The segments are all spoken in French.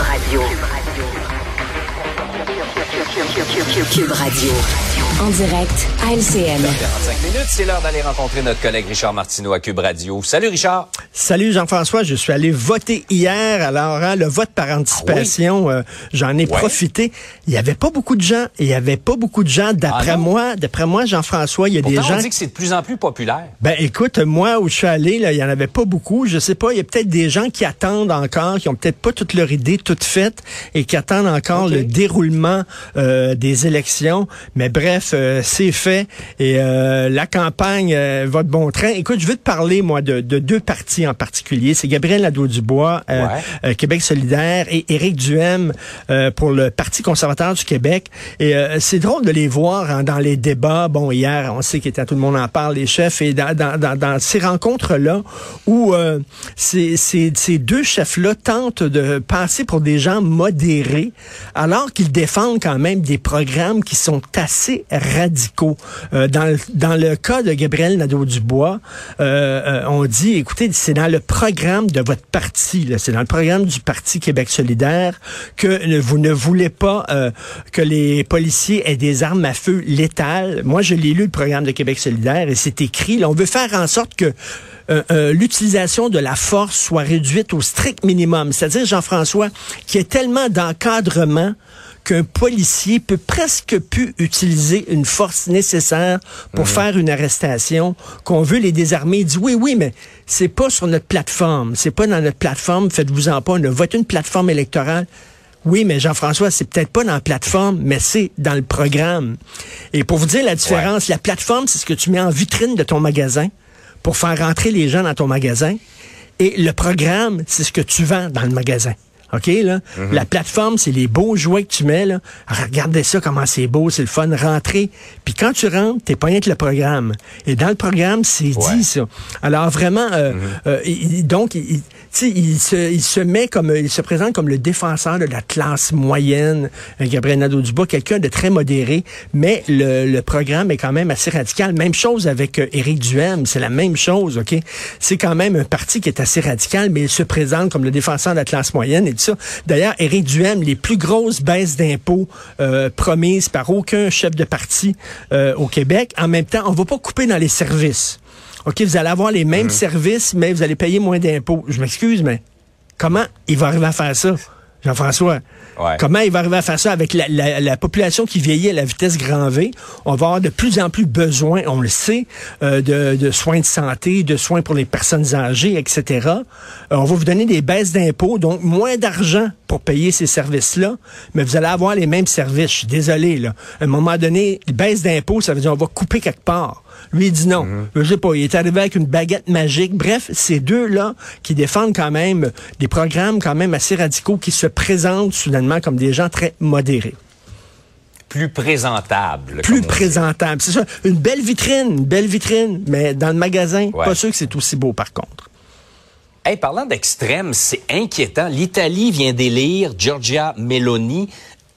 Radio. Cube Radio. En direct à LCN. 45 minutes, c'est l'heure d'aller rencontrer notre collègue Richard Martineau à Cube Radio. Salut Richard. Salut Jean-François, je suis allé voter hier. Alors, hein, le vote par anticipation, euh, j'en ai profité. Il y avait pas beaucoup de gens. Il y avait pas beaucoup de gens. D'après Ah moi, d'après moi, Jean-François, il y a Pourtant, des gens. on dit que c'est de plus en plus populaire. Ben écoute, moi où je suis allé, là, il y en avait pas beaucoup. Je sais pas, il y a peut-être des gens qui attendent encore, qui ont peut-être pas toute leur idée toute faite et qui attendent encore le déroulement euh, des élections. Mais bref, euh, c'est fait et euh, la campagne euh, va de bon train. Écoute, je veux te parler moi de, de deux partis en particulier. C'est Gabriel Nadeau-Dubois, euh, Ouais. euh, Québec solidaire, et Éric Duhem euh, pour le Parti conservateur du Québec. Et euh, c'est drôle de les voir hein, dans les débats. Bon, hier, on sait qu'étant tout le monde en parle, les chefs, et dans, dans, dans, dans ces rencontres-là où euh, ces, ces, ces deux chefs-là tentent de passer pour des gens modérés, alors qu'ils défendent quand même des programmes qui sont assez radicaux. Euh, dans, le- dans le cas de Gabriel Nadeau-Dubois, euh, euh, on dit, écoutez, c'est dans le programme de votre parti, c'est dans le programme du Parti Québec solidaire que vous ne voulez pas euh, que les policiers aient des armes à feu létales. Moi, je l'ai lu, le programme de Québec solidaire, et c'est écrit, là, on veut faire en sorte que euh, euh, l'utilisation de la force soit réduite au strict minimum. C'est-à-dire, Jean-François, qu'il y ait tellement d'encadrement qu'un policier peut presque plus utiliser une force nécessaire pour faire une arrestation, qu'on veut les désarmer. Il dit oui, oui, mais c'est pas sur notre plateforme. C'est pas dans notre plateforme. Faites-vous en pas. On a voté une plateforme électorale. Oui, mais Jean-François, c'est peut-être pas dans la plateforme, mais c'est dans le programme. Et pour vous dire la différence, la plateforme, c'est ce que tu mets en vitrine de ton magasin pour faire rentrer les gens dans ton magasin. Et le programme, c'est ce que tu vends dans le magasin. OK, là? La plateforme, c'est les beaux jouets que tu mets, là. Regardez ça, comment c'est beau, c'est le fun, rentrer. Puis quand tu rentres, t'es pas rien que le programme. Et dans le programme, c'est Ouais. dit, ça. Alors, vraiment, euh, euh, il- il- donc, il, il- se, met comme, il se présente comme le défenseur de la classe moyenne, euh, Gabriel Nadeau-Dubois, quelqu'un de très modéré, mais le, programme est quand même assez radical. Même chose avec euh, Éric Duhem, c'est la même chose, OK? C'est quand même un parti qui est assez radical, mais il se présente comme le défenseur de la classe moyenne et tout ça. D'ailleurs, Éric Duhem, les plus grosses baisses d'impôts euh, promises par aucun chef de parti au Québec. En même temps, on va pas couper dans les services. OK, vous allez avoir les mêmes services, mais vous allez payer moins d'impôts. Je m'excuse, mais comment il va arriver à faire ça, Jean-François? Ouais. Comment il va arriver à faire ça avec la, la- la population qui vieillit à la vitesse grand V? On va avoir de plus en plus besoin, on le sait, euh, de, de soins de santé, de soins pour les personnes âgées, etc. Euh, on va vous donner des baisses d'impôts, donc moins d'argent pour payer ces services-là, mais vous allez avoir les mêmes services. Je suis désolé, là. À un moment donné, baisse d'impôts, ça veut dire on va couper quelque part. Lui, il dit non. Je sais pas, il est arrivé avec une baguette magique. Bref, ces deux-là qui défendent quand même des programmes quand même assez radicaux qui se présentent soudainement comme des gens très modérés. Plus présentable. Plus présentables. C'est ça. Une belle vitrine, une belle vitrine, mais dans le magasin, Ouais. pas sûr que c'est aussi beau par contre. Hey, parlant d'extrême, c'est inquiétant. L'Italie vient d'élire Giorgia Meloni,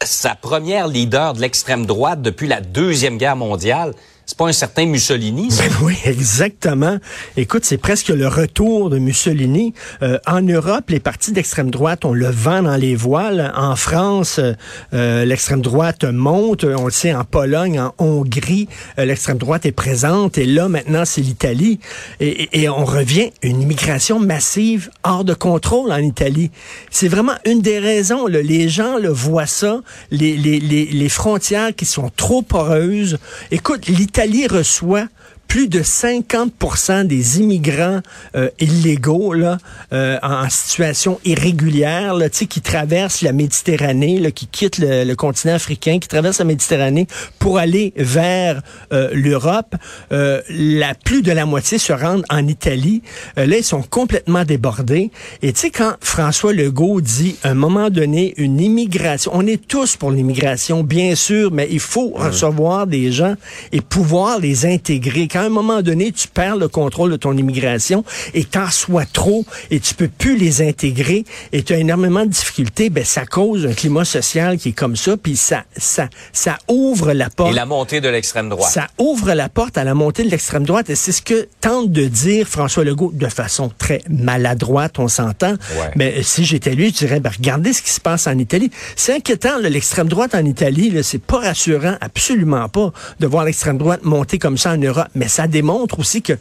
sa première leader de l'extrême droite depuis la Deuxième Guerre mondiale. C'est pas un certain Mussolini, ça? Ben oui, exactement. Écoute, c'est presque le retour de Mussolini. Euh, en Europe, les partis d'extrême droite, on le vent dans les voiles. En France, euh, euh, l'extrême droite monte. On le sait, en Pologne, en Hongrie, euh, l'extrême droite est présente. Et là, maintenant, c'est l'Italie. Et, et- et on revient une immigration massive hors de contrôle en Italie. C'est vraiment une des raisons. là. Les gens le voient ça. Les, les, les, les frontières qui sont trop poreuses. Écoute, l'Italie reçoit plus de 50% des immigrants euh, illégaux là, euh, en situation irrégulière, là, tu sais, qui traversent la Méditerranée, là, qui quittent le, le continent africain, qui traversent la Méditerranée pour aller vers euh, l'Europe. Euh, la plus de la moitié se rendent en Italie. Euh, là, ils sont complètement débordés. Et tu sais, quand François Legault dit, à un moment donné, une immigration, on est tous pour l'immigration, bien sûr, mais il faut recevoir des gens et pouvoir les intégrer un moment donné, tu perds le contrôle de ton immigration et t'en sois trop et tu peux plus les intégrer et tu as énormément de difficultés, ben ça cause un climat social qui est comme ça, puis ça, ça, ça ouvre la porte. Et la montée de l'extrême droite. Ça ouvre la porte à la montée de l'extrême droite et c'est ce que tente de dire François Legault de façon très maladroite, on s'entend. Mais si j'étais lui, je dirais, ben, regardez ce qui se passe en Italie. C'est inquiétant, l'extrême droite en Italie, c'est pas rassurant, absolument pas, de voir l'extrême droite monter comme ça en Europe. Mais ça démontre aussi que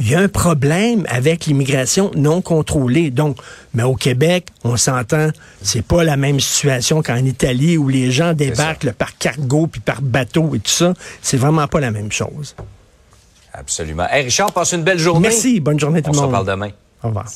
il y a un problème avec l'immigration non contrôlée. Donc, mais au Québec, on s'entend, c'est pas la même situation qu'en Italie où les gens débarquent par cargo puis par bateau et tout ça. C'est vraiment pas la même chose. Absolument. Hey Richard, passe une belle journée. Merci. Bonne journée tout le monde. On se reparle demain. Au revoir.